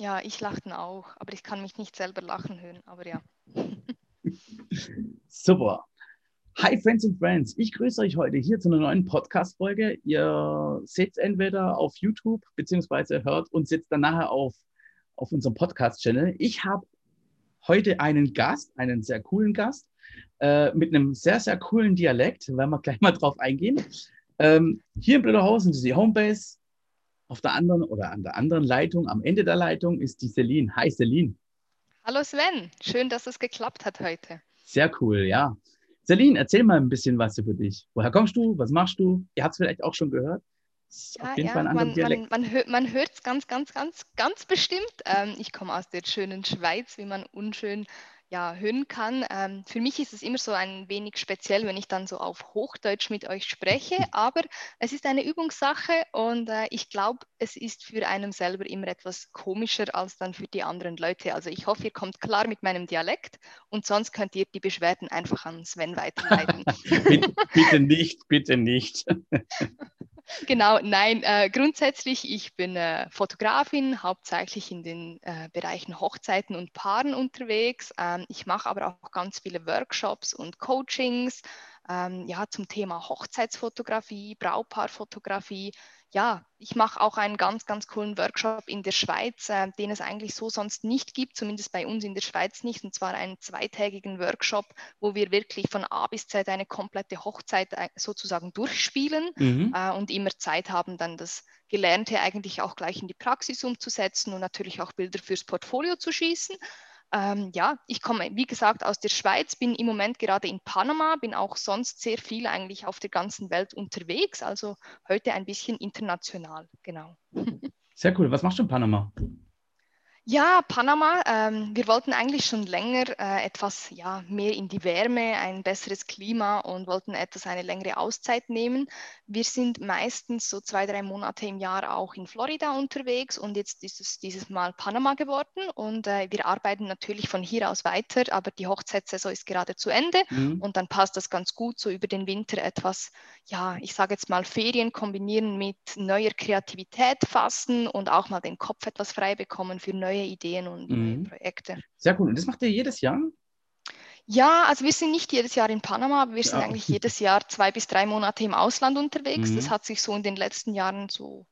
Ja, ich lachte auch, aber ich kann mich nicht selber lachen hören, aber ja. Super. Hi Friends and Friends, ich grüße euch heute hier zu einer neuen Podcast-Folge. Ihr es entweder auf YouTube beziehungsweise hört uns jetzt dann nachher auf, auf unserem Podcast-Channel. Ich habe heute einen Gast, einen sehr coolen Gast, äh, mit einem sehr, sehr coolen Dialekt, werden wir gleich mal drauf eingehen. Ähm, hier in Blöderhausen ist die Homebase. Auf der anderen oder an der anderen Leitung, am Ende der Leitung, ist die Celine. Hi Celine. Hallo Sven, schön, dass es geklappt hat heute. Sehr cool, ja. Celine, erzähl mal ein bisschen was über dich. Woher kommst du? Was machst du? Ihr habt es vielleicht auch schon gehört. Ja, ja, man, man, man, hört, man hört es ganz, ganz, ganz, ganz bestimmt. Ähm, ich komme aus der schönen Schweiz, wie man unschön ja, hören kann. Ähm, für mich ist es immer so ein wenig speziell, wenn ich dann so auf Hochdeutsch mit euch spreche, aber es ist eine Übungssache und äh, ich glaube, es ist für einen selber immer etwas komischer als dann für die anderen Leute. Also ich hoffe, ihr kommt klar mit meinem Dialekt und sonst könnt ihr die Beschwerden einfach an Sven weiterleiten. bitte, bitte nicht, bitte nicht. Genau, nein, äh, grundsätzlich, ich bin äh, Fotografin, hauptsächlich in den äh, Bereichen Hochzeiten und Paaren unterwegs. Ähm, ich mache aber auch ganz viele Workshops und Coachings ähm, ja, zum Thema Hochzeitsfotografie, Braupaarfotografie, ja, ich mache auch einen ganz, ganz coolen Workshop in der Schweiz, äh, den es eigentlich so sonst nicht gibt, zumindest bei uns in der Schweiz nicht, und zwar einen zweitägigen Workshop, wo wir wirklich von A bis Z eine komplette Hochzeit äh, sozusagen durchspielen mhm. äh, und immer Zeit haben, dann das Gelernte eigentlich auch gleich in die Praxis umzusetzen und natürlich auch Bilder fürs Portfolio zu schießen. Ähm, ja, ich komme, wie gesagt, aus der Schweiz, bin im Moment gerade in Panama, bin auch sonst sehr viel eigentlich auf der ganzen Welt unterwegs, also heute ein bisschen international, genau. Sehr cool. Was machst du in Panama? Ja, Panama. Ähm, wir wollten eigentlich schon länger äh, etwas ja, mehr in die Wärme, ein besseres Klima und wollten etwas eine längere Auszeit nehmen. Wir sind meistens so zwei, drei Monate im Jahr auch in Florida unterwegs und jetzt ist es dieses Mal Panama geworden und äh, wir arbeiten natürlich von hier aus weiter, aber die Hochzeitssaison ist gerade zu Ende mhm. und dann passt das ganz gut, so über den Winter etwas, ja, ich sage jetzt mal Ferien kombinieren mit neuer Kreativität fassen und auch mal den Kopf etwas frei bekommen für neue neue Ideen und mhm. neue Projekte. Sehr cool. Und das macht ihr jedes Jahr? Ja, also wir sind nicht jedes Jahr in Panama, aber wir sind ja. eigentlich jedes Jahr zwei bis drei Monate im Ausland unterwegs. Mhm. Das hat sich so in den letzten Jahren so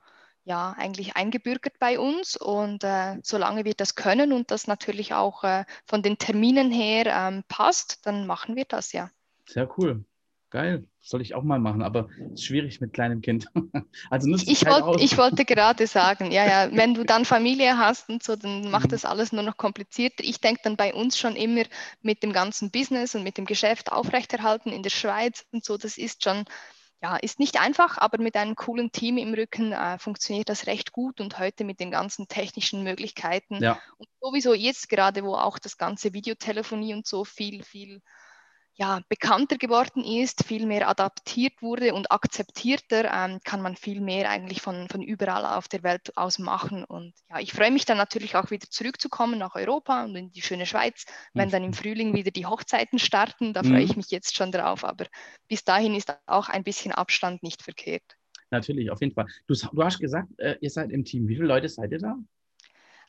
ja eigentlich eingebürgert bei uns und äh, solange wir das können und das natürlich auch äh, von den Terminen her ähm, passt, dann machen wir das ja. Sehr cool. Geil, soll ich auch mal machen, aber es ist schwierig mit kleinem Kind. also ich, ich, wollt, ich wollte gerade sagen, ja, ja, wenn du dann Familie hast und so, dann macht mhm. das alles nur noch komplizierter. Ich denke dann bei uns schon immer mit dem ganzen Business und mit dem Geschäft aufrechterhalten in der Schweiz und so, das ist schon, ja, ist nicht einfach, aber mit einem coolen Team im Rücken äh, funktioniert das recht gut und heute mit den ganzen technischen Möglichkeiten ja. und sowieso jetzt gerade, wo auch das ganze Videotelefonie und so viel, viel ja, bekannter geworden ist, viel mehr adaptiert wurde und akzeptierter, ähm, kann man viel mehr eigentlich von, von überall auf der Welt aus machen. Und ja, ich freue mich dann natürlich auch wieder zurückzukommen nach Europa und in die schöne Schweiz, wenn dann im mhm. Frühling wieder die Hochzeiten starten. Da freue ich mhm. mich jetzt schon drauf. Aber bis dahin ist auch ein bisschen Abstand nicht verkehrt. Natürlich, auf jeden Fall. Du, du hast gesagt, äh, ihr seid im Team. Wie viele Leute seid ihr da?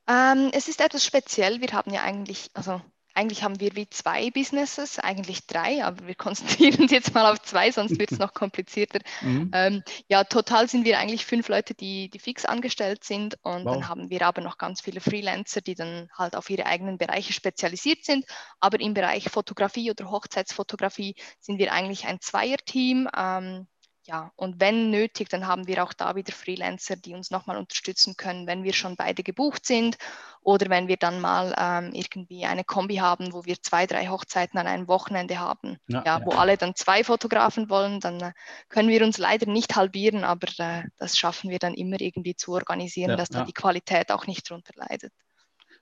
Ähm, es ist etwas speziell. Wir haben ja eigentlich, also eigentlich haben wir wie zwei Businesses, eigentlich drei, aber wir konzentrieren uns jetzt mal auf zwei, sonst wird es noch komplizierter. Mhm. Ähm, ja, total sind wir eigentlich fünf Leute, die, die fix angestellt sind und wow. dann haben wir aber noch ganz viele Freelancer, die dann halt auf ihre eigenen Bereiche spezialisiert sind. Aber im Bereich Fotografie oder Hochzeitsfotografie sind wir eigentlich ein Zweierteam. Ähm, ja, und wenn nötig, dann haben wir auch da wieder Freelancer, die uns nochmal unterstützen können, wenn wir schon beide gebucht sind oder wenn wir dann mal ähm, irgendwie eine Kombi haben, wo wir zwei, drei Hochzeiten an einem Wochenende haben, ja, ja, wo alle dann zwei Fotografen wollen, dann äh, können wir uns leider nicht halbieren, aber äh, das schaffen wir dann immer irgendwie zu organisieren, ja, dass da die Qualität auch nicht drunter leidet.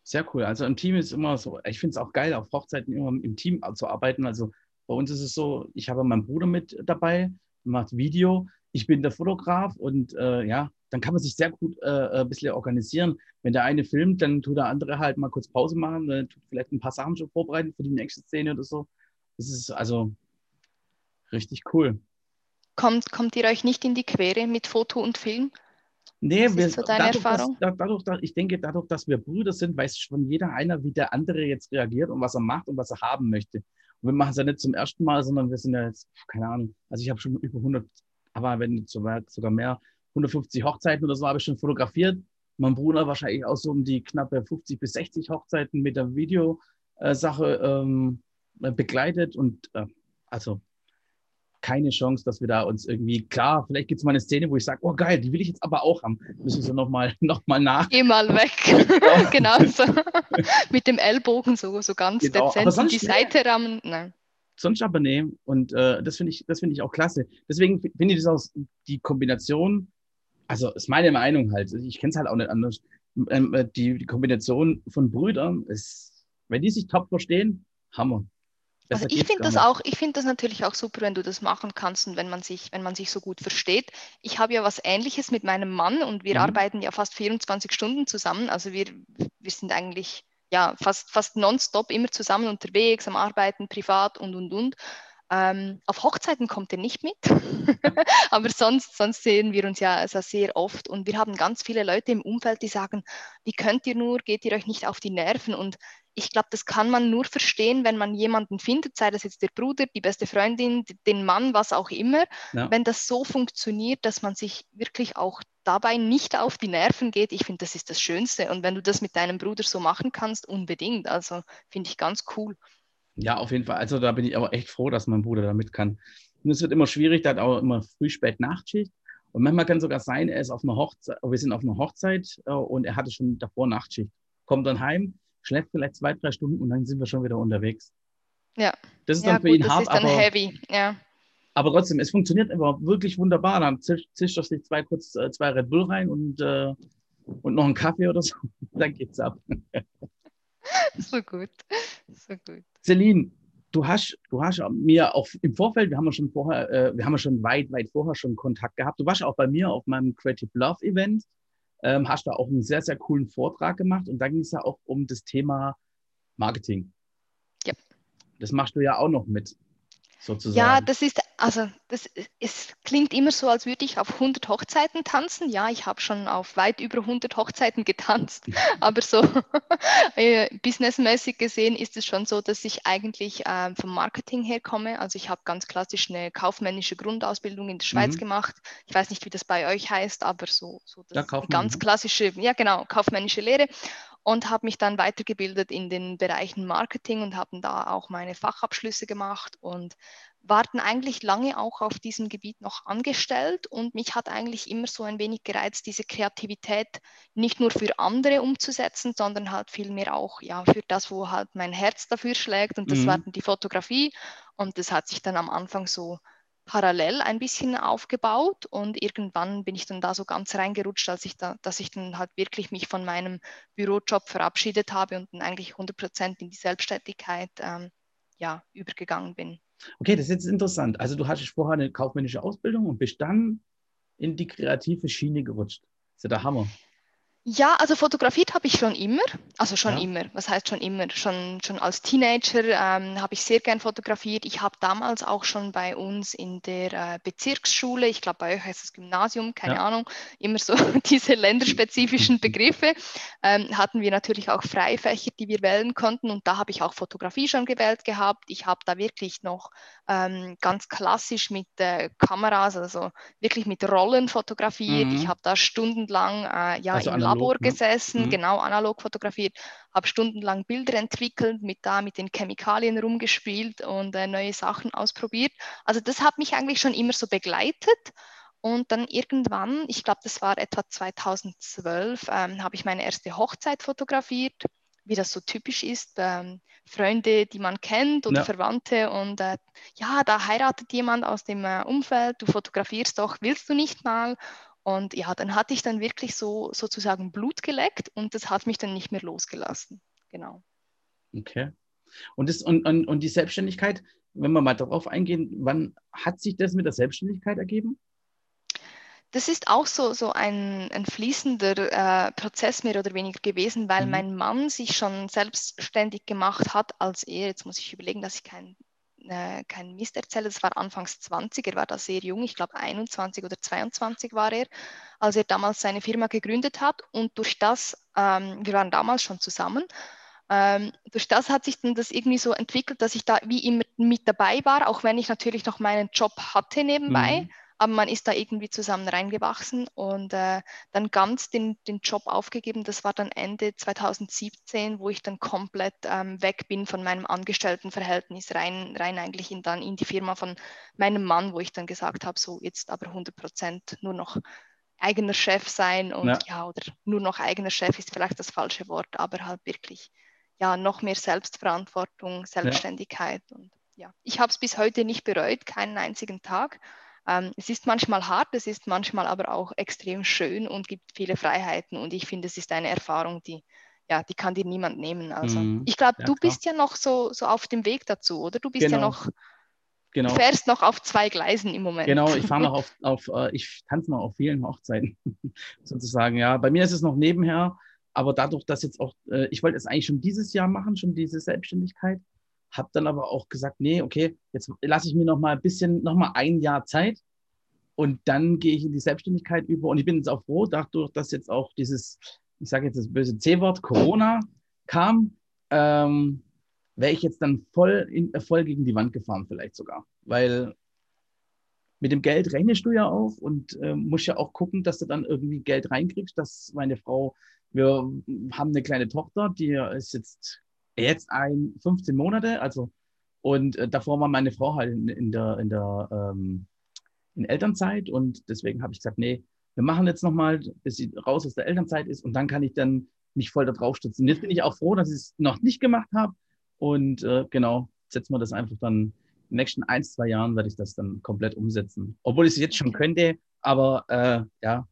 Sehr cool. Also im Team ist immer so, ich finde es auch geil, auf Hochzeiten immer im Team zu arbeiten. Also bei uns ist es so, ich habe meinen Bruder mit dabei, macht Video, ich bin der Fotograf und äh, ja, dann kann man sich sehr gut äh, äh, ein bisschen organisieren. Wenn der eine filmt, dann tut der andere halt mal kurz Pause machen, dann tut vielleicht ein paar Sachen schon vorbereiten für die nächste Szene oder so. Das ist also richtig cool. Kommt, kommt ihr euch nicht in die Quere mit Foto und Film? Nee, Was wir, so deine dadurch, Erfahrung? Dass, dadurch, dass, ich denke, dadurch, dass wir Brüder sind, weiß schon jeder einer, wie der andere jetzt reagiert und was er macht und was er haben möchte. Wir machen es ja nicht zum ersten Mal, sondern wir sind ja jetzt, keine Ahnung, also ich habe schon über 100, aber wenn nicht sogar mehr, 150 Hochzeiten oder so habe ich schon fotografiert. Mein Bruder wahrscheinlich auch so um die knappe 50 bis 60 Hochzeiten mit der Videosache ähm, begleitet und äh, also keine Chance, dass wir da uns irgendwie, klar, vielleicht gibt es mal eine Szene, wo ich sage, oh geil, die will ich jetzt aber auch haben. Müssen wir nochmal noch mal nach. Geh mal weg. genau so. Mit dem Ellbogen so, so ganz genau. dezent die Seite rammen. Nein. Sonst aber nehmen. Und äh, das finde ich, find ich auch klasse. Deswegen finde ich das auch die Kombination, also ist meine Meinung halt, ich kenne es halt auch nicht anders. Ähm, äh, die, die Kombination von Brüdern ist, wenn die sich top verstehen, Hammer. Also ich finde das auch, ich finde das natürlich auch super, wenn du das machen kannst und wenn man sich, wenn man sich so gut versteht. Ich habe ja was Ähnliches mit meinem Mann und wir mhm. arbeiten ja fast 24 Stunden zusammen. Also wir, wir sind eigentlich ja fast, fast nonstop immer zusammen unterwegs, am Arbeiten, privat und und und. Ähm, auf Hochzeiten kommt er nicht mit, aber sonst, sonst sehen wir uns ja also sehr oft und wir haben ganz viele Leute im Umfeld, die sagen, wie könnt ihr nur, geht ihr euch nicht auf die Nerven? Und ich glaube, das kann man nur verstehen, wenn man jemanden findet, sei das jetzt der Bruder, die beste Freundin, den Mann, was auch immer, ja. wenn das so funktioniert, dass man sich wirklich auch dabei nicht auf die Nerven geht. Ich finde, das ist das Schönste. Und wenn du das mit deinem Bruder so machen kannst, unbedingt. Also finde ich ganz cool. Ja, auf jeden Fall. Also da bin ich aber echt froh, dass mein Bruder damit kann. Und es wird immer schwierig, da hat auch immer früh, spät Nachtschicht. Und manchmal kann sogar sein, er ist auf einer Hochzeit, wir sind auf einer Hochzeit äh, und er hatte schon davor Nachtschicht. Kommt dann heim, schläft vielleicht zwei, drei Stunden und dann sind wir schon wieder unterwegs. Ja. Das ist ja, dann für gut, ihn das hart. Ist dann aber, heavy, ja. Aber trotzdem, es funktioniert immer wirklich wunderbar. Dann zischt, zischt er sich zwei, kurz äh, zwei Red Bull rein und, äh, und noch einen Kaffee oder so. dann geht's ab. so gut. So gut. Celine, du hast, du hast mir auch im Vorfeld, wir haben ja schon vorher, äh, wir haben ja schon weit, weit vorher schon Kontakt gehabt. Du warst auch bei mir auf meinem Creative Love Event ähm, hast da auch einen sehr, sehr coolen Vortrag gemacht und da ging es ja auch um das Thema Marketing. Ja. Das machst du ja auch noch mit sozusagen. Ja, das ist, also das, es klingt immer so, als würde ich auf 100 Hochzeiten tanzen. Ja, ich habe schon auf weit über 100 Hochzeiten getanzt, aber so äh, businessmäßig gesehen ist es schon so, dass ich eigentlich äh, vom Marketing her komme. Also ich habe ganz klassisch eine kaufmännische Grundausbildung in der Schweiz mhm. gemacht. Ich weiß nicht, wie das bei euch heißt, aber so, so das ja, ganz klassische, ja genau, kaufmännische Lehre und habe mich dann weitergebildet in den Bereichen Marketing und habe da auch meine Fachabschlüsse gemacht und war dann eigentlich lange auch auf diesem Gebiet noch angestellt. Und mich hat eigentlich immer so ein wenig gereizt, diese Kreativität nicht nur für andere umzusetzen, sondern halt vielmehr auch ja, für das, wo halt mein Herz dafür schlägt. Und das mhm. war dann die Fotografie. Und das hat sich dann am Anfang so parallel ein bisschen aufgebaut und irgendwann bin ich dann da so ganz reingerutscht, als ich da, dass ich dann halt wirklich mich von meinem Bürojob verabschiedet habe und dann eigentlich 100 Prozent in die Selbstständigkeit ähm, ja, übergegangen bin. Okay, das ist jetzt interessant. Also du hattest vorher eine kaufmännische Ausbildung und bist dann in die kreative Schiene gerutscht. Das ist ja der Hammer. Ja, also fotografiert habe ich schon immer, also schon ja. immer, was heißt schon immer? Schon, schon als Teenager ähm, habe ich sehr gern fotografiert. Ich habe damals auch schon bei uns in der äh, Bezirksschule, ich glaube bei euch heißt es Gymnasium, keine ja. Ahnung, immer so diese länderspezifischen Begriffe, ähm, hatten wir natürlich auch Freifächer, die wir wählen konnten und da habe ich auch Fotografie schon gewählt gehabt. Ich habe da wirklich noch ähm, ganz klassisch mit äh, Kameras, also wirklich mit Rollen fotografiert. Mhm. Ich habe da stundenlang äh, ja, also im Labor ne? gesessen, mhm. genau analog fotografiert, habe stundenlang Bilder entwickelt, mit da mit den Chemikalien rumgespielt und äh, neue Sachen ausprobiert. Also das hat mich eigentlich schon immer so begleitet. Und dann irgendwann, ich glaube, das war etwa 2012, ähm, habe ich meine erste Hochzeit fotografiert wie das so typisch ist, ähm, Freunde, die man kennt oder ja. Verwandte und äh, ja, da heiratet jemand aus dem äh, Umfeld, du fotografierst doch, willst du nicht mal? Und ja, dann hatte ich dann wirklich so sozusagen Blut geleckt und das hat mich dann nicht mehr losgelassen. Genau. Okay. Und, das, und, und, und die Selbstständigkeit, wenn wir mal darauf eingehen, wann hat sich das mit der Selbstständigkeit ergeben? das ist auch so, so ein, ein fließender äh, Prozess mehr oder weniger gewesen, weil mhm. mein Mann sich schon selbstständig gemacht hat, als er, jetzt muss ich überlegen, dass ich keinen äh, keinen Mist erzähle, das war anfangs 20, er war da sehr jung, ich glaube 21 oder 22 war er, als er damals seine Firma gegründet hat. Und durch das, ähm, wir waren damals schon zusammen, ähm, durch das hat sich dann das irgendwie so entwickelt, dass ich da wie immer mit dabei war, auch wenn ich natürlich noch meinen Job hatte nebenbei. Mhm aber man ist da irgendwie zusammen reingewachsen und äh, dann ganz den, den Job aufgegeben. Das war dann Ende 2017, wo ich dann komplett ähm, weg bin von meinem Angestelltenverhältnis, rein, rein eigentlich in, dann in die Firma von meinem Mann, wo ich dann gesagt habe, so jetzt aber 100 Prozent nur noch eigener Chef sein und ja. ja, oder nur noch eigener Chef ist vielleicht das falsche Wort, aber halt wirklich ja noch mehr Selbstverantwortung, Selbstständigkeit ja. und ja, ich habe es bis heute nicht bereut, keinen einzigen Tag. Ähm, es ist manchmal hart, es ist manchmal aber auch extrem schön und gibt viele Freiheiten. Und ich finde, es ist eine Erfahrung, die, ja, die kann dir niemand nehmen. Also mhm. ich glaube, ja, du klar. bist ja noch so, so auf dem Weg dazu, oder? Du bist genau. ja noch, genau. du fährst noch auf zwei Gleisen im Moment. Genau, ich fahre noch auf, auf äh, ich tanze noch auf vielen Hochzeiten, sozusagen. Ja, bei mir ist es noch nebenher, aber dadurch, dass jetzt auch, äh, ich wollte es eigentlich schon dieses Jahr machen, schon diese Selbstständigkeit habe dann aber auch gesagt, nee, okay, jetzt lasse ich mir noch mal ein bisschen, noch mal ein Jahr Zeit und dann gehe ich in die Selbstständigkeit über. Und ich bin jetzt auch froh, dadurch, dass jetzt auch dieses, ich sage jetzt das böse C-Wort, Corona kam, ähm, wäre ich jetzt dann voll, in, äh, voll gegen die Wand gefahren, vielleicht sogar. Weil mit dem Geld rechnest du ja auch und äh, musst ja auch gucken, dass du dann irgendwie Geld reinkriegst, dass meine Frau, wir haben eine kleine Tochter, die ist jetzt jetzt ein 15 Monate, also und äh, davor war meine Frau halt in, in der, in der ähm, in Elternzeit und deswegen habe ich gesagt, nee, wir machen jetzt nochmal, bis sie raus aus der Elternzeit ist und dann kann ich dann mich voll da drauf stützen. Jetzt bin ich auch froh, dass ich es noch nicht gemacht habe und äh, genau, setzen wir das einfach dann in den nächsten ein, zwei Jahren werde ich das dann komplett umsetzen. Obwohl ich es jetzt schon könnte, aber äh, ja,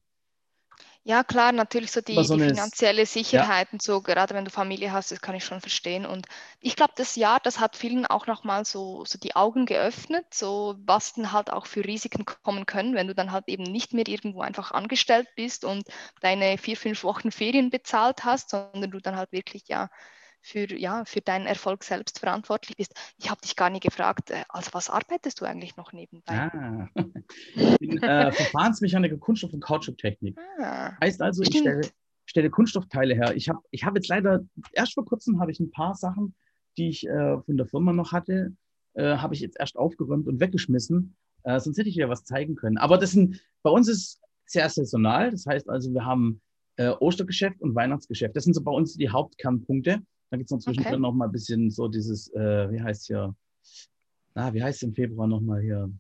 ja, klar, natürlich so die, so die finanzielle Sicherheit ja. und so, gerade wenn du Familie hast, das kann ich schon verstehen. Und ich glaube, das Jahr, das hat vielen auch nochmal so, so die Augen geöffnet, so was dann halt auch für Risiken kommen können, wenn du dann halt eben nicht mehr irgendwo einfach angestellt bist und deine vier, fünf Wochen Ferien bezahlt hast, sondern du dann halt wirklich ja für, ja, für deinen Erfolg selbst verantwortlich bist. Ich habe dich gar nicht gefragt, äh, als was arbeitest du eigentlich noch nebenbei? Ah. Ich bin äh, Verfahrensmechaniker Kunststoff- und Kautschuktechnik. Ah. Heißt also, ich stelle, stelle, Kunststoffteile her. Ich habe ich hab jetzt leider, erst vor kurzem habe ich ein paar Sachen, die ich äh, von der Firma noch hatte, äh, habe ich jetzt erst aufgeräumt und weggeschmissen. Äh, sonst hätte ich ja was zeigen können. Aber das sind, bei uns ist sehr saisonal. Das heißt also, wir haben äh, Ostergeschäft und Weihnachtsgeschäft. Das sind so bei uns die Hauptkernpunkte. Dann gibt es noch zwischendrin okay. noch mal ein bisschen so dieses, äh, wie heißt hier, na, wie heißt es im Februar nochmal hier?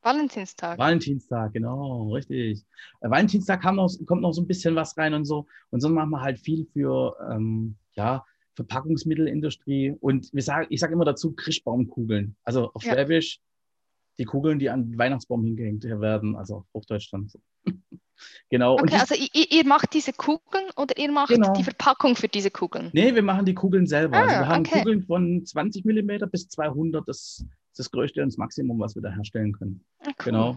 Valentinstag. Valentinstag, genau, richtig. Äh, Valentinstag noch, kommt noch so ein bisschen was rein und so. Und sonst machen wir halt viel für, ähm, ja, Verpackungsmittelindustrie. Und wir sagen, ich sage immer dazu Krischbaumkugeln. Also auf ja. Schwäbisch die Kugeln, die an den Weihnachtsbaum hingehängt werden, also auf Hochdeutsch dann so. Genau. Okay, also ihr, ihr, macht diese Kugeln oder ihr macht genau. die Verpackung für diese Kugeln? Nee, wir machen die Kugeln selber. Ah, also wir haben okay. Kugeln von 20 mm bis 200, das ist das größte und das Maximum, was wir da herstellen können. Ah, cool. Genau.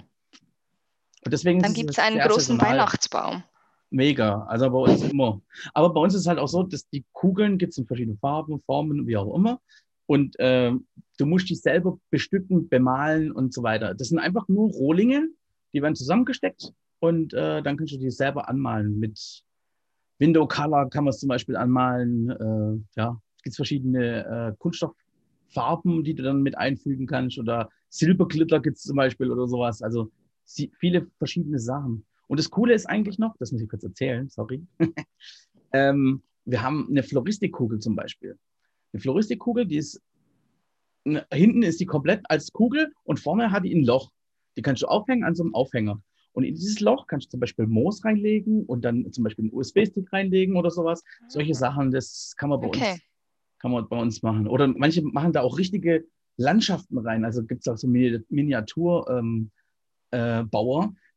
Und deswegen Dann gibt es einen großen saisonal. Weihnachtsbaum. Mega, also bei uns immer. Aber bei uns ist es halt auch so, dass die Kugeln gibt es in verschiedenen Farben, Formen, wie auch immer. Und äh, du musst die selber bestücken, bemalen und so weiter. Das sind einfach nur Rohlinge, die werden zusammengesteckt und äh, dann kannst du die selber anmalen. Mit Window Color kann man es zum Beispiel anmalen. Äh, ja, es gibt verschiedene äh, Kunststofffarben, die du dann mit einfügen kannst. Oder Silberglitter gibt es zum Beispiel oder sowas. Also viele verschiedene Sachen. Und das Coole ist eigentlich noch, das muss ich kurz erzählen, sorry. ähm, wir haben eine Floristikkugel zum Beispiel. Eine Floristikkugel, die ist, hinten ist die komplett als Kugel und vorne hat die ein Loch. Die kannst du aufhängen an so einem Aufhänger. Und in dieses Loch kannst du zum Beispiel Moos reinlegen und dann zum Beispiel einen USB-Stick reinlegen oder sowas. Solche ah. Sachen, das kann man bei okay. uns kann man bei uns machen. Oder manche machen da auch richtige Landschaften rein. Also gibt es auch so Miniaturbauer, ähm, äh,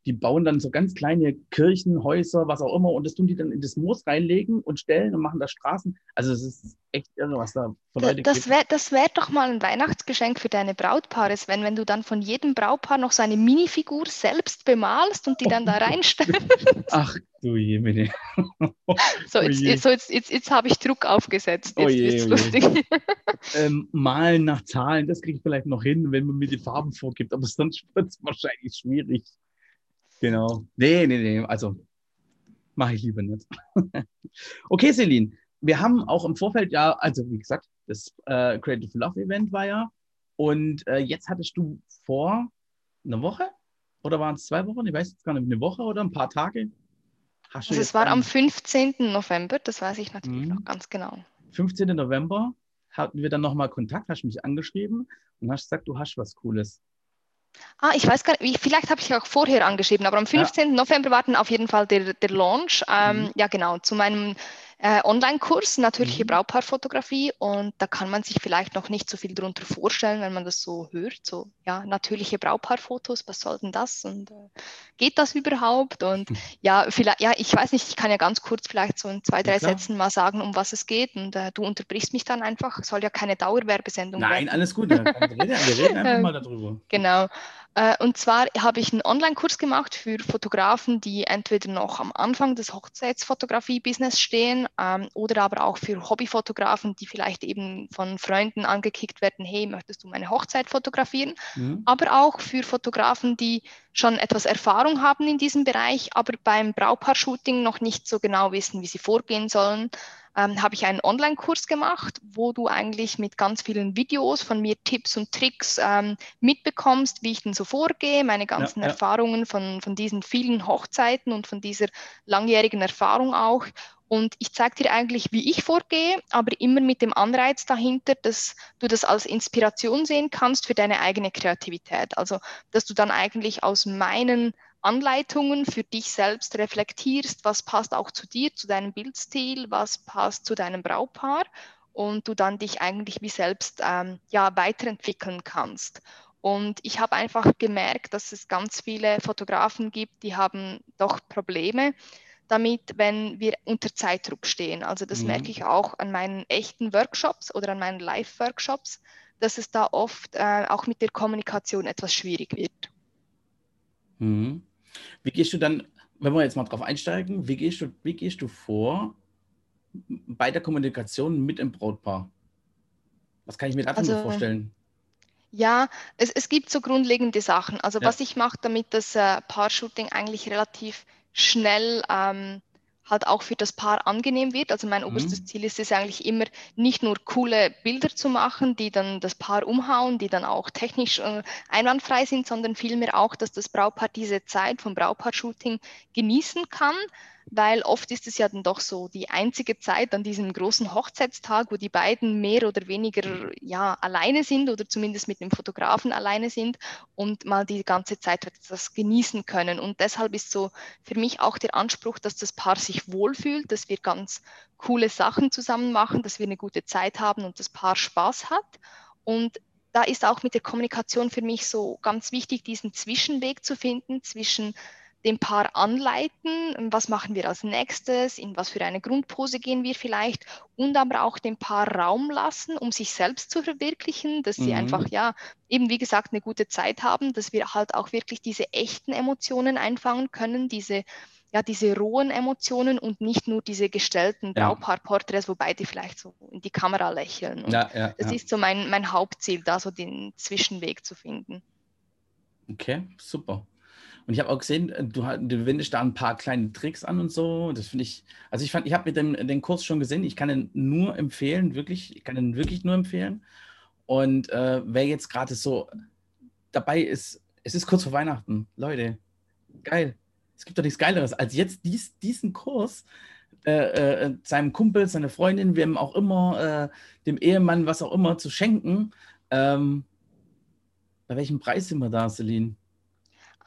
die bauen dann so ganz kleine Kirchen, Häuser, was auch immer, und das tun die dann in das Moos reinlegen und stellen und machen da Straßen. Also es ist echt irre, was da von Leute Das wäre wär doch mal ein Weihnachtsgeschenk für deine Brautpaare, Sven, wenn du dann von jedem Brautpaar noch so eine Minifigur selbst bemalst und die dann da reinstellst. Ach du je, bitte. so, jetzt, jetzt, so jetzt, jetzt, jetzt habe ich Druck aufgesetzt. Jetzt oh je, oh lustig. ähm, malen nach Zahlen, das kriege ich vielleicht noch hin, wenn man mir die Farben vorgibt, aber sonst wird es wahrscheinlich schwierig. Genau. Nee, nee, nee, also mache ich lieber nicht. okay, Celine, wir haben auch im Vorfeld ja, also wie gesagt, das äh, Creative Love Event war ja. Und äh, jetzt hattest du vor einer Woche oder waren es zwei Wochen? Ich weiß jetzt gar nicht, eine Woche oder ein paar Tage? also es war am 15. November, das weiß ich natürlich mhm. noch ganz genau. 15. November hatten wir dann nochmal Kontakt, hast mich angeschrieben und hast gesagt, du hast was Cooles. Ah, ich weiß gar nicht, vielleicht habe ich auch vorher angeschrieben, aber am 15. Ja. November war dann auf jeden Fall der, der Launch. Ähm, mhm. Ja, genau, zu meinem äh, Online-Kurs, natürliche mhm. Braupaarfotografie. Und da kann man sich vielleicht noch nicht so viel darunter vorstellen, wenn man das so hört. So, ja, natürliche Braupaarfotos, was soll denn das? Und äh, geht das überhaupt? Und ja, vielleicht, ja, ich weiß nicht, ich kann ja ganz kurz vielleicht so in zwei, drei ja, Sätzen mal sagen, um was es geht. Und äh, du unterbrichst mich dann einfach. Es soll ja keine Dauerwerbesendung Nein, werden. alles gut. Wir reden, wir reden einfach mal darüber. Genau. Äh, und zwar habe ich einen Online-Kurs gemacht für Fotografen, die entweder noch am Anfang des Hochzeitsfotografie-Business stehen ähm, oder aber auch für Hobbyfotografen, die vielleicht eben von Freunden angekickt werden, hey, möchtest du meine Hochzeit fotografieren? Mhm. Aber auch für Fotografen, die schon etwas Erfahrung haben in diesem Bereich, aber beim Brautpaar-Shooting noch nicht so genau wissen, wie sie vorgehen sollen ähm, habe ich einen Online-Kurs gemacht, wo du eigentlich mit ganz vielen Videos von mir Tipps und Tricks ähm, mitbekommst, wie ich denn so vorgehe, meine ganzen ja, ja. Erfahrungen von, von diesen vielen Hochzeiten und von dieser langjährigen Erfahrung auch. Und ich zeige dir eigentlich, wie ich vorgehe, aber immer mit dem Anreiz dahinter, dass du das als Inspiration sehen kannst für deine eigene Kreativität. Also, dass du dann eigentlich aus meinen Anleitungen für dich selbst reflektierst, was passt auch zu dir, zu deinem Bildstil, was passt zu deinem Braupaar und du dann dich eigentlich wie selbst ähm, ja, weiterentwickeln kannst. Und ich habe einfach gemerkt, dass es ganz viele Fotografen gibt, die haben doch Probleme damit, wenn wir unter Zeitdruck stehen. Also das mhm. merke ich auch an meinen echten Workshops oder an meinen Live-Workshops, dass es da oft äh, auch mit der Kommunikation etwas schwierig wird. Mhm. Wie gehst du dann, wenn wir jetzt mal drauf einsteigen, wie gehst du, wie gehst du vor bei der Kommunikation mit dem Brautpaar? Was kann ich mir davon also, vorstellen? Ja, es, es gibt so grundlegende Sachen. Also ja. was ich mache, damit das äh, Paar-Shooting eigentlich relativ schnell ähm, halt auch für das Paar angenehm wird. Also mein mhm. oberstes Ziel ist es eigentlich immer, nicht nur coole Bilder zu machen, die dann das Paar umhauen, die dann auch technisch äh, einwandfrei sind, sondern vielmehr auch, dass das Braupaar diese Zeit vom Brautpaar-Shooting genießen kann weil oft ist es ja dann doch so die einzige Zeit an diesem großen Hochzeitstag, wo die beiden mehr oder weniger ja alleine sind oder zumindest mit dem Fotografen alleine sind und mal die ganze Zeit das genießen können. Und deshalb ist so für mich auch der Anspruch, dass das Paar sich wohlfühlt, dass wir ganz coole Sachen zusammen machen, dass wir eine gute Zeit haben und das Paar Spaß hat. Und da ist auch mit der Kommunikation für mich so ganz wichtig, diesen Zwischenweg zu finden zwischen dem Paar anleiten, was machen wir als nächstes, in was für eine Grundpose gehen wir vielleicht und aber auch dem Paar Raum lassen, um sich selbst zu verwirklichen, dass sie mhm. einfach, ja, eben wie gesagt, eine gute Zeit haben, dass wir halt auch wirklich diese echten Emotionen einfangen können, diese ja, diese rohen Emotionen und nicht nur diese gestellten ja. Braupaarporträts, wo beide vielleicht so in die Kamera lächeln. Ja, ja, das ist so mein, mein Hauptziel, da so den Zwischenweg zu finden. Okay, super. Und ich habe auch gesehen, äh, du, du, wendest da ein paar kleine Tricks an und so. Das finde ich, also ich fand, ich habe mit dem den Kurs schon gesehen. Ich kann ihn nur empfehlen, wirklich, ich kann ihn wirklich nur empfehlen. Und äh, wer jetzt gerade so dabei ist, es ist kurz vor Weihnachten, Leute, geil. Es gibt doch nichts Geileres, als jetzt dies, diesen Kurs äh, äh, seinem Kumpel, seiner Freundin, wem auch immer, äh, dem Ehemann, was auch immer, zu schenken. Ähm, bei welchem Preis sind wir da, Celine?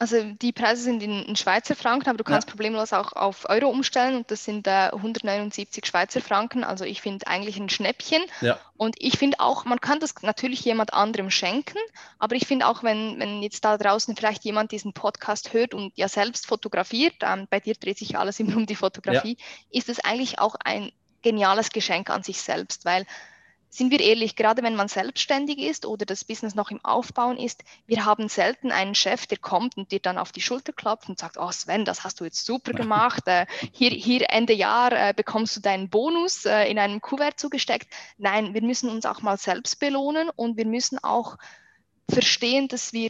Also die Preise sind in, in Schweizer Franken, aber du kannst ja. problemlos auch auf Euro umstellen und das sind äh, 179 Schweizer Franken. Also ich finde eigentlich ein Schnäppchen. Ja. Und ich finde auch, man kann das natürlich jemand anderem schenken, aber ich finde auch, wenn, wenn jetzt da draußen vielleicht jemand diesen Podcast hört und ja selbst fotografiert, ähm, bei dir dreht sich alles immer um die Fotografie, ja. ist es eigentlich auch ein geniales Geschenk an sich selbst, weil sind wir ehrlich, gerade wenn man selbstständig ist oder das Business noch im Aufbauen ist, wir haben selten einen Chef, der kommt und dir dann auf die Schulter klopft und sagt, oh Sven, das hast du jetzt super gemacht, äh, hier, hier Ende Jahr äh, bekommst du deinen Bonus äh, in einem Kuvert zugesteckt. Nein, wir müssen uns auch mal selbst belohnen und wir müssen auch verstehen, dass wir,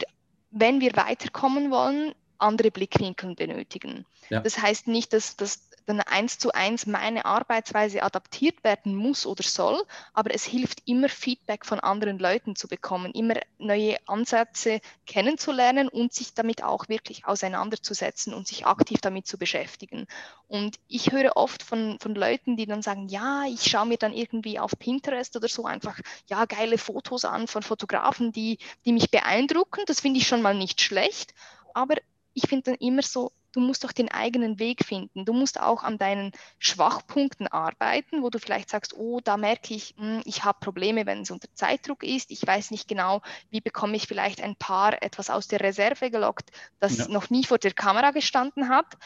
wenn wir weiterkommen wollen, andere Blickwinkel benötigen. Ja. Das heißt nicht, dass, dass dann eins zu eins meine Arbeitsweise adaptiert werden muss oder soll, aber es hilft immer Feedback von anderen Leuten zu bekommen, immer neue Ansätze kennenzulernen und sich damit auch wirklich auseinanderzusetzen und sich aktiv damit zu beschäftigen. Und ich höre oft von, von Leuten, die dann sagen, ja, ich schaue mir dann irgendwie auf Pinterest oder so einfach ja geile Fotos an von Fotografen, die, die mich beeindrucken. Das finde ich schon mal nicht schlecht, aber ich finde dann immer so, du musst doch den eigenen Weg finden. Du musst auch an deinen Schwachpunkten arbeiten, wo du vielleicht sagst, oh, da merke ich, hm, ich habe Probleme, wenn es unter Zeitdruck ist. Ich weiß nicht genau, wie bekomme ich vielleicht ein Paar etwas aus der Reserve gelockt, das ja. noch nie vor der Kamera gestanden hat.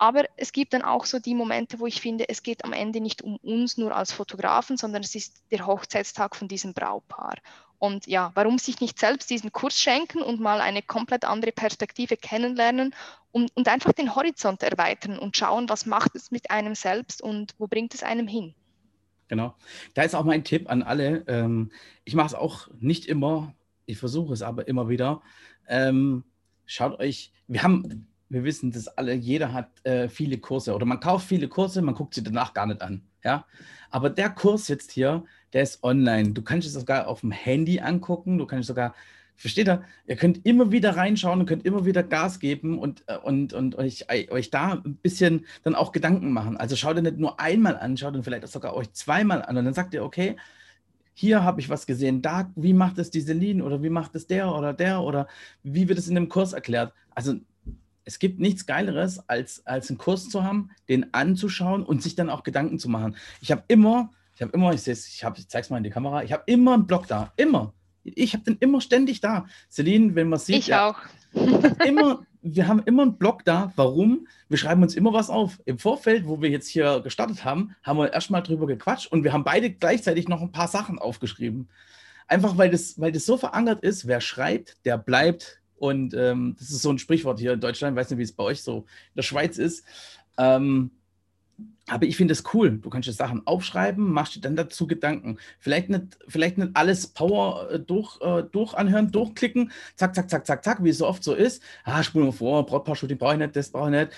Aber es gibt dann auch so die Momente, wo ich finde, es geht am Ende nicht um uns nur als Fotografen, sondern es ist der Hochzeitstag von diesem Brautpaar. Und ja, warum sich nicht selbst diesen Kurs schenken und mal eine komplett andere Perspektive kennenlernen und, und einfach den Horizont erweitern und schauen, was macht es mit einem selbst und wo bringt es einem hin. Genau. Da ist auch mein Tipp an alle. Ähm, ich mache es auch nicht immer, ich versuche es aber immer wieder. Ähm, schaut euch, wir haben, wir wissen das alle, jeder hat äh, viele Kurse oder man kauft viele Kurse, man guckt sie danach gar nicht an. Ja, aber der Kurs jetzt hier, der ist online. Du kannst es sogar auf dem Handy angucken. Du kannst sogar, versteht ihr? Ihr könnt immer wieder reinschauen und könnt immer wieder Gas geben und, äh, und, und euch, euch da ein bisschen dann auch Gedanken machen. Also schaut ihr nicht nur einmal an, schaut dann vielleicht sogar euch zweimal an und dann sagt ihr, okay, hier habe ich was gesehen, da, wie macht es die Celine oder wie macht es der oder der oder wie wird es in dem Kurs erklärt? Also es gibt nichts Geileres, als, als einen Kurs zu haben, den anzuschauen und sich dann auch Gedanken zu machen. Ich habe immer, ich habe immer, ich, ich, hab, ich zeige es mal in die Kamera, ich habe immer einen Blog da, immer. Ich habe den immer ständig da. Celine, wenn man sieht. Ich ja, auch. immer, wir haben immer einen Blog da. Warum? Wir schreiben uns immer was auf. Im Vorfeld, wo wir jetzt hier gestartet haben, haben wir erstmal drüber gequatscht und wir haben beide gleichzeitig noch ein paar Sachen aufgeschrieben. Einfach weil das, weil das so verankert ist, wer schreibt, der bleibt, und ähm, das ist so ein Sprichwort hier in Deutschland, weiß nicht, wie es bei euch so in der Schweiz ist. Ähm, aber ich finde es cool. Du kannst dir Sachen aufschreiben, machst dir dann dazu Gedanken. Vielleicht nicht, vielleicht nicht alles Power äh, durch, äh, durch anhören, durchklicken, zack, zack, zack, zack, zack, wie es so oft so ist. Ah, spulen wir vor, Brautpaar-Shooting brauche ich nicht, das brauche ich nicht.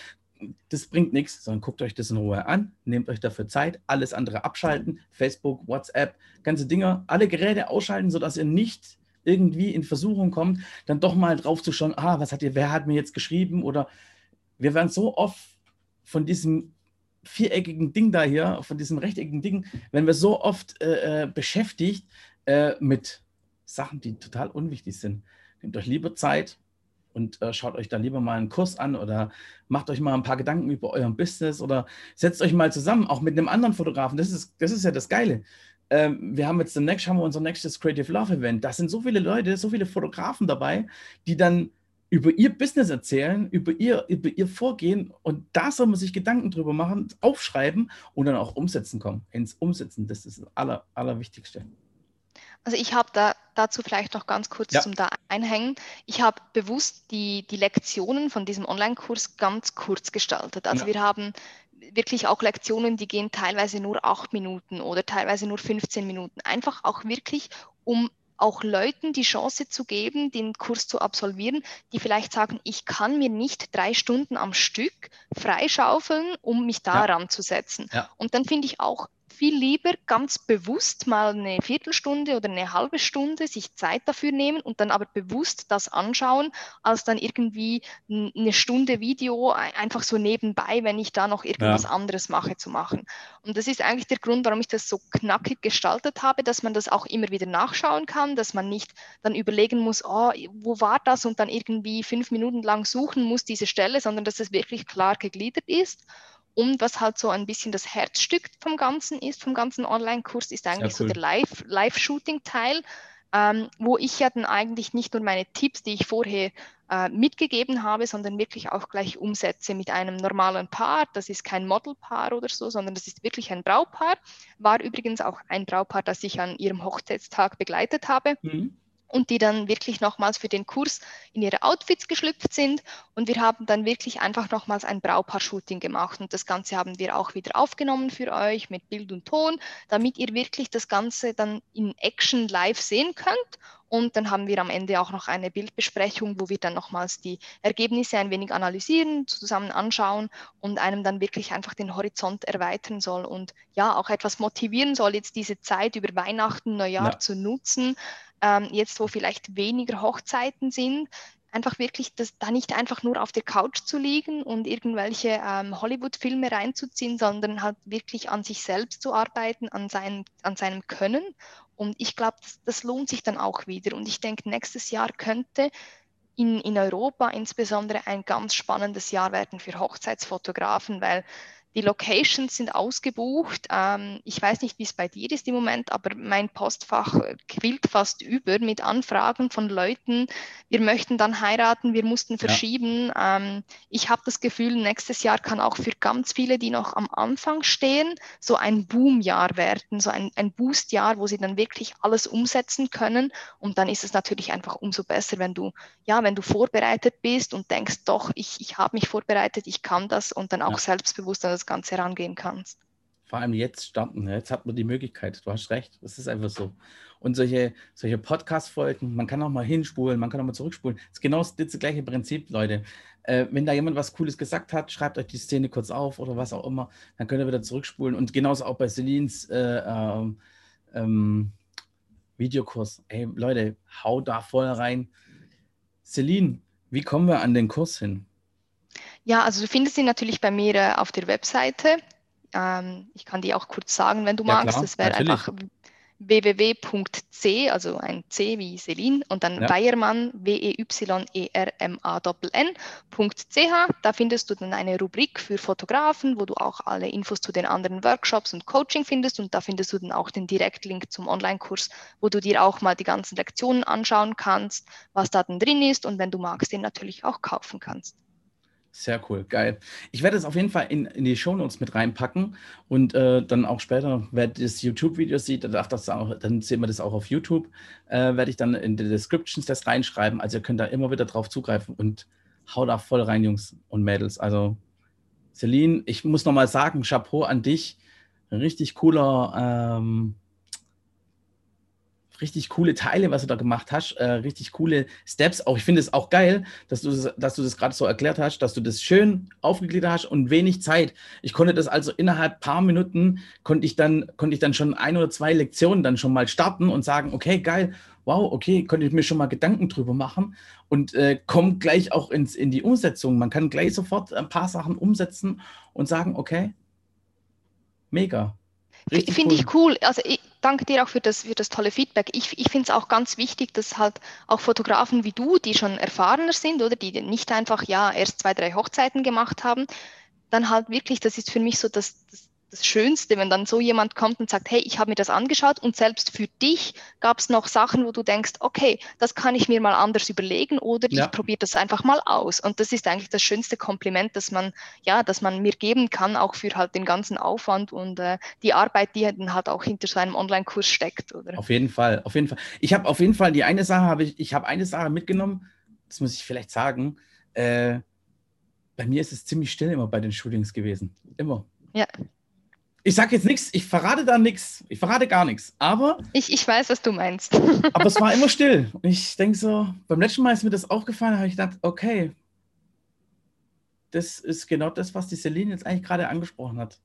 Das bringt nichts, sondern guckt euch das in Ruhe an, nehmt euch dafür Zeit, alles andere abschalten, Facebook, WhatsApp, ganze Dinge, alle Geräte ausschalten, sodass ihr nicht irgendwie in Versuchung kommt, dann doch mal drauf zu schauen, ah, was hat ihr, wer hat mir jetzt geschrieben? Oder wir werden so oft von diesem viereckigen Ding da hier, von diesem rechteckigen Ding, wenn wir so oft äh, äh, beschäftigt äh, mit Sachen, die total unwichtig sind. Nehmt euch lieber Zeit und äh, schaut euch dann lieber mal einen Kurs an oder macht euch mal ein paar Gedanken über euer Business oder setzt euch mal zusammen, auch mit einem anderen Fotografen. Das ist, das ist ja das Geile ähm, wir haben jetzt demnächst haben wir unser nächstes Creative Love Event. Da sind so viele Leute, so viele Fotografen dabei, die dann über ihr Business erzählen, über ihr, über ihr Vorgehen und da soll man sich Gedanken drüber machen, aufschreiben und dann auch umsetzen kommen. Ins Umsetzen, das ist das Aller, Allerwichtigste. Also ich habe da dazu vielleicht noch ganz kurz ja. zum da einhängen. Ich habe bewusst die, die Lektionen von diesem Online-Kurs ganz kurz gestaltet. Also ja. wir haben wirklich auch Lektionen, die gehen teilweise nur acht Minuten oder teilweise nur 15 Minuten. Einfach auch wirklich, um auch Leuten die Chance zu geben, den Kurs zu absolvieren, die vielleicht sagen, ich kann mir nicht drei Stunden am Stück freischaufeln, um mich daran ja. zu setzen. Ja. Und dann finde ich auch viel lieber ganz bewusst mal eine Viertelstunde oder eine halbe Stunde sich Zeit dafür nehmen und dann aber bewusst das anschauen, als dann irgendwie eine Stunde Video einfach so nebenbei, wenn ich da noch irgendwas ja. anderes mache, zu machen. Und das ist eigentlich der Grund, warum ich das so knackig gestaltet habe, dass man das auch immer wieder nachschauen kann, dass man nicht dann überlegen muss, oh, wo war das und dann irgendwie fünf Minuten lang suchen muss diese Stelle, sondern dass es wirklich klar gegliedert ist. Und was halt so ein bisschen das Herzstück vom Ganzen ist, vom ganzen Online-Kurs, ist eigentlich cool. so der Live-Shooting-Teil, ähm, wo ich ja dann eigentlich nicht nur meine Tipps, die ich vorher äh, mitgegeben habe, sondern wirklich auch gleich umsetze mit einem normalen Paar. Das ist kein Modelpaar oder so, sondern das ist wirklich ein Braupaar. War übrigens auch ein Braupaar, das ich an ihrem Hochzeitstag begleitet habe. Mhm und die dann wirklich nochmals für den Kurs in ihre Outfits geschlüpft sind. Und wir haben dann wirklich einfach nochmals ein Braupaar-Shooting gemacht. Und das Ganze haben wir auch wieder aufgenommen für euch mit Bild und Ton, damit ihr wirklich das Ganze dann in Action live sehen könnt. Und dann haben wir am Ende auch noch eine Bildbesprechung, wo wir dann nochmals die Ergebnisse ein wenig analysieren, zusammen anschauen und einem dann wirklich einfach den Horizont erweitern soll und ja, auch etwas motivieren soll, jetzt diese Zeit über Weihnachten, Neujahr ja. zu nutzen ähm, jetzt wo vielleicht weniger Hochzeiten sind, einfach wirklich das, da nicht einfach nur auf der Couch zu liegen und irgendwelche ähm, Hollywood-Filme reinzuziehen, sondern halt wirklich an sich selbst zu arbeiten, an, sein, an seinem Können. Und ich glaube, das, das lohnt sich dann auch wieder. Und ich denke, nächstes Jahr könnte in, in Europa insbesondere ein ganz spannendes Jahr werden für Hochzeitsfotografen, weil die Locations sind ausgebucht. Ähm, ich weiß nicht, wie es bei dir ist im Moment, aber mein Postfach quillt fast über mit Anfragen von Leuten. Wir möchten dann heiraten, wir mussten verschieben. Ja. Ähm, ich habe das Gefühl, nächstes Jahr kann auch für ganz viele, die noch am Anfang stehen, so ein Boomjahr werden, so ein, ein Boostjahr, wo sie dann wirklich alles umsetzen können. Und dann ist es natürlich einfach umso besser, wenn du, ja, wenn du vorbereitet bist und denkst, doch, ich, ich habe mich vorbereitet, ich kann das und dann auch ja. selbstbewusst an das Ganze herangehen kannst. Vor allem jetzt starten. Ne? Jetzt hat man die Möglichkeit. Du hast recht. Das ist einfach so. Und solche, solche Podcast-Folgen, man kann auch mal hinspulen, man kann auch mal zurückspulen. Das ist genau das, das gleiche Prinzip, Leute. Äh, wenn da jemand was Cooles gesagt hat, schreibt euch die Szene kurz auf oder was auch immer, dann könnt ihr wieder zurückspulen. Und genauso auch bei Celines äh, ähm, ähm, Videokurs. Ey, Leute, hau da voll rein. Celine, wie kommen wir an den Kurs hin? Ja, also du findest sie natürlich bei mir äh, auf der Webseite. Ähm, ich kann die auch kurz sagen, wenn du ja, magst. Klar, das wäre einfach www.c, also ein C wie Selin und dann ja. Weiermann, W-E-Y-E-R-M-A-N.ch. Da findest du dann eine Rubrik für Fotografen, wo du auch alle Infos zu den anderen Workshops und Coaching findest und da findest du dann auch den Direktlink zum Online-Kurs, wo du dir auch mal die ganzen Lektionen anschauen kannst, was da drin ist und wenn du magst, den natürlich auch kaufen kannst. Sehr cool, geil. Ich werde es auf jeden Fall in, in die Shownotes mit reinpacken und äh, dann auch später, wer das YouTube-Video sieht, dann, das auch, dann sehen wir das auch auf YouTube, äh, werde ich dann in die Descriptions das reinschreiben. Also ihr könnt da immer wieder drauf zugreifen und hau da voll rein, Jungs und Mädels. Also Celine, ich muss nochmal sagen, Chapeau an dich. Richtig cooler ähm, richtig coole Teile, was du da gemacht hast, äh, richtig coole Steps. Auch ich finde es auch geil, dass du das, dass du das gerade so erklärt hast, dass du das schön aufgegliedert hast und wenig Zeit. Ich konnte das also innerhalb paar Minuten konnte ich dann konnte ich dann schon ein oder zwei Lektionen dann schon mal starten und sagen, okay, geil, wow, okay, konnte ich mir schon mal Gedanken drüber machen und äh, kommt gleich auch ins, in die Umsetzung. Man kann gleich sofort ein paar Sachen umsetzen und sagen, okay, mega. Finde cool. ich cool. Also ich danke dir auch für das, für das tolle Feedback. Ich, ich finde es auch ganz wichtig, dass halt auch Fotografen wie du, die schon erfahrener sind oder die nicht einfach ja erst zwei, drei Hochzeiten gemacht haben, dann halt wirklich, das ist für mich so das, das das Schönste, wenn dann so jemand kommt und sagt, hey, ich habe mir das angeschaut und selbst für dich gab es noch Sachen, wo du denkst, okay, das kann ich mir mal anders überlegen oder ja. ich probiere das einfach mal aus. Und das ist eigentlich das schönste Kompliment, das man, ja, das man mir geben kann, auch für halt den ganzen Aufwand und äh, die Arbeit, die dann halt auch hinter so einem Online-Kurs steckt. Oder? Auf jeden Fall, auf jeden Fall. Ich habe auf jeden Fall die eine Sache, habe ich, ich habe eine Sache mitgenommen, das muss ich vielleicht sagen. Äh, bei mir ist es ziemlich still immer bei den Shootings gewesen. Immer. Ja. Ich sage jetzt nichts, ich verrate da nichts, ich verrate gar nichts, aber. Ich, ich weiß, was du meinst. aber es war immer still. Ich denke so, beim letzten Mal ist mir das aufgefallen, habe ich gedacht, okay, das ist genau das, was die Celine jetzt eigentlich gerade angesprochen hat.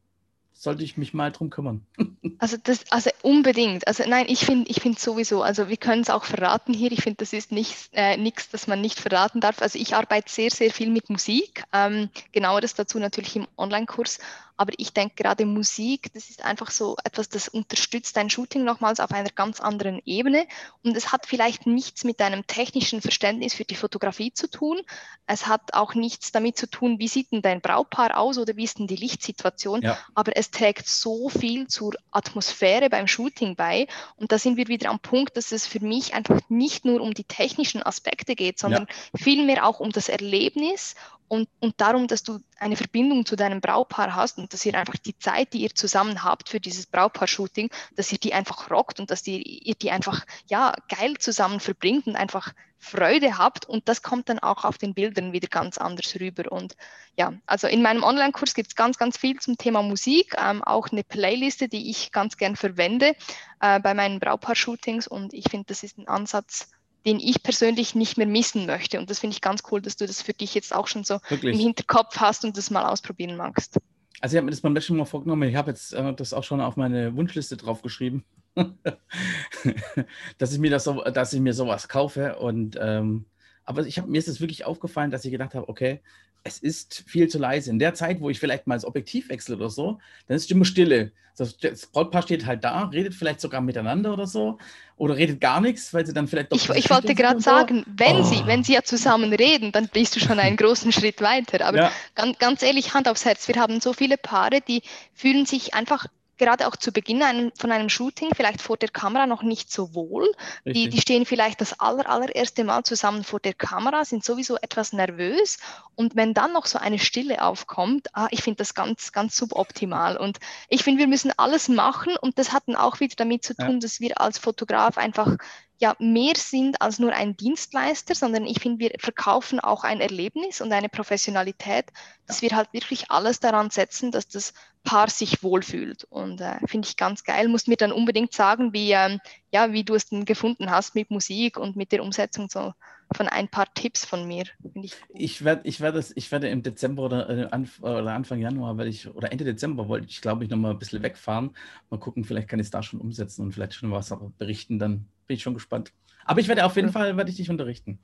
sollte ich mich mal drum kümmern. Also das, also unbedingt. Also nein, ich finde, ich finde sowieso, also wir können es auch verraten hier. Ich finde, das ist nichts, äh, nichts, das man nicht verraten darf. Also ich arbeite sehr, sehr viel mit Musik. Ähm, genaueres dazu natürlich im Online-Kurs. Aber ich denke gerade Musik, das ist einfach so etwas, das unterstützt dein Shooting nochmals auf einer ganz anderen Ebene. Und es hat vielleicht nichts mit deinem technischen Verständnis für die Fotografie zu tun. Es hat auch nichts damit zu tun, wie sieht denn dein Braupaar aus oder wie ist denn die Lichtsituation. Ja. Aber es trägt so viel zur Atmosphäre beim Shooting bei. Und da sind wir wieder am Punkt, dass es für mich einfach nicht nur um die technischen Aspekte geht, sondern ja. vielmehr auch um das Erlebnis und, und darum, dass du eine Verbindung zu deinem Braupaar hast und dass ihr einfach die Zeit, die ihr zusammen habt für dieses Braupaar-Shooting, dass ihr die einfach rockt und dass ihr, ihr die einfach ja geil zusammen verbringt und einfach Freude habt und das kommt dann auch auf den Bildern wieder ganz anders rüber. Und ja, also in meinem Online-Kurs gibt es ganz, ganz viel zum Thema Musik, ähm, auch eine Playliste, die ich ganz gern verwende äh, bei meinen Braupaar-Shootings und ich finde, das ist ein Ansatz, den ich persönlich nicht mehr missen möchte. Und das finde ich ganz cool, dass du das für dich jetzt auch schon so Wirklich? im Hinterkopf hast und das mal ausprobieren magst. Also ich habe mir das beim letzten Mal vorgenommen, ich habe jetzt äh, das auch schon auf meine Wunschliste draufgeschrieben, dass ich mir das so, dass ich mir sowas kaufe. Und ähm, aber ich hab, mir ist es wirklich aufgefallen, dass ich gedacht habe, okay, es ist viel zu leise. In der Zeit, wo ich vielleicht mal das Objektiv wechsle oder so, dann ist immer Stille. Das, das Brautpaar steht halt da, redet vielleicht sogar miteinander oder so oder redet gar nichts, weil sie dann vielleicht doch. Ich, ich wollte gerade so. sagen, wenn oh. sie, wenn sie ja zusammen reden, dann bist du schon einen großen Schritt weiter. Aber ja. ganz, ganz ehrlich, Hand aufs Herz, wir haben so viele Paare, die fühlen sich einfach gerade auch zu Beginn einem, von einem Shooting vielleicht vor der Kamera noch nicht so wohl. Die, die stehen vielleicht das aller, allererste Mal zusammen vor der Kamera, sind sowieso etwas nervös. Und wenn dann noch so eine Stille aufkommt, ah, ich finde das ganz, ganz suboptimal. Und ich finde, wir müssen alles machen. Und das hat dann auch wieder damit zu tun, ja. dass wir als Fotograf einfach ja mehr sind als nur ein Dienstleister, sondern ich finde, wir verkaufen auch ein Erlebnis und eine Professionalität, dass wir halt wirklich alles daran setzen, dass das Paar sich wohlfühlt. Und äh, finde ich ganz geil. Musst mir dann unbedingt sagen, wie, ähm, ja, wie du es denn gefunden hast mit Musik und mit der Umsetzung so von ein paar Tipps von mir. Ich, ich, werd, ich, werde, ich werde im Dezember oder, äh, Anf oder Anfang Januar, weil ich, oder Ende Dezember wollte ich, glaube ich, noch mal ein bisschen wegfahren. Mal gucken, vielleicht kann ich es da schon umsetzen und vielleicht schon was berichten. Dann bin ich schon gespannt. Aber ich werde auf jeden Fall, werde ich dich unterrichten.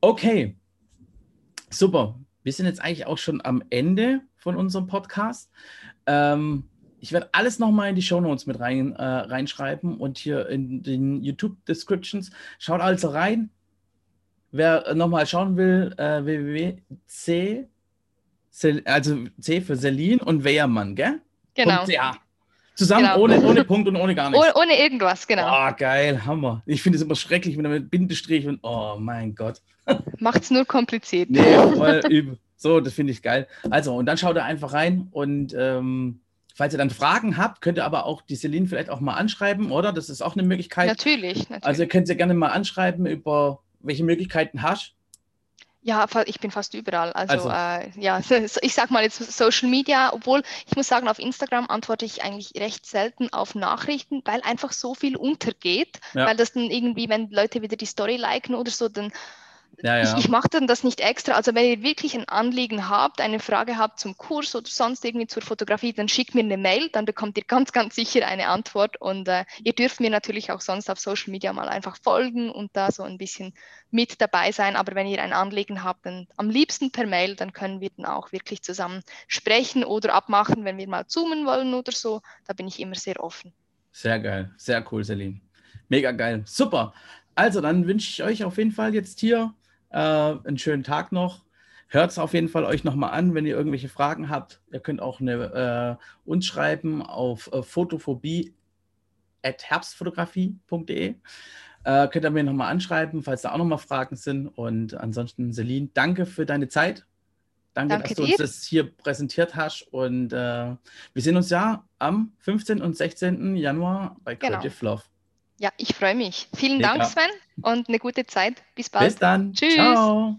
Okay, super. Wir sind jetzt eigentlich auch schon am Ende von unserem Podcast. Ähm, ich werde alles nochmal in die Show Notes mit rein, äh, reinschreiben und hier in den YouTube-Descriptions. Schaut also rein. Wer nochmal schauen will, äh, www.c, also C für Selin und Wehrmann, gell? Genau. .ch. Zusammen, genau. ohne, ohne Punkt und ohne gar nichts. Ohne, ohne irgendwas, genau. Oh, geil, Hammer. Ich finde es immer schrecklich mit Bindestrich und oh mein Gott. Macht es nur kompliziert. Nee, voll übel. So, das finde ich geil. Also, und dann schaut ihr einfach rein und ähm, falls ihr dann Fragen habt, könnt ihr aber auch die Celine vielleicht auch mal anschreiben, oder? Das ist auch eine Möglichkeit. Natürlich, natürlich. Also, ihr könnt sie gerne mal anschreiben über welche Möglichkeiten hast ja, ich bin fast überall. Also, also. Äh, ja, ich sag mal jetzt Social Media, obwohl ich muss sagen, auf Instagram antworte ich eigentlich recht selten auf Nachrichten, weil einfach so viel untergeht, ja. weil das dann irgendwie, wenn Leute wieder die Story liken oder so, dann ja, ja. Ich, ich mache dann das nicht extra. Also wenn ihr wirklich ein Anliegen habt, eine Frage habt zum Kurs oder sonst irgendwie zur Fotografie, dann schickt mir eine Mail, dann bekommt ihr ganz, ganz sicher eine Antwort. Und äh, ihr dürft mir natürlich auch sonst auf Social Media mal einfach folgen und da so ein bisschen mit dabei sein. Aber wenn ihr ein Anliegen habt, dann am liebsten per Mail, dann können wir dann auch wirklich zusammen sprechen oder abmachen, wenn wir mal zoomen wollen oder so. Da bin ich immer sehr offen. Sehr geil, sehr cool, Celine. Mega geil, super. Also, dann wünsche ich euch auf jeden Fall jetzt hier äh, einen schönen Tag noch. Hört es auf jeden Fall euch nochmal an, wenn ihr irgendwelche Fragen habt. Ihr könnt auch eine, äh, uns schreiben auf äh, fotophobie.herbstfotografie.de. Äh, könnt ihr mir nochmal anschreiben, falls da auch nochmal Fragen sind. Und ansonsten, Celine, danke für deine Zeit. Danke, danke dass du uns das hier präsentiert hast. Und äh, wir sehen uns ja am 15. und 16. Januar bei genau. Creative Love. Ja, ich freue mich. Vielen. Dank, Sven, und eine gute Zeit. Bis bald. Bis dann. Tschüss. Ciao.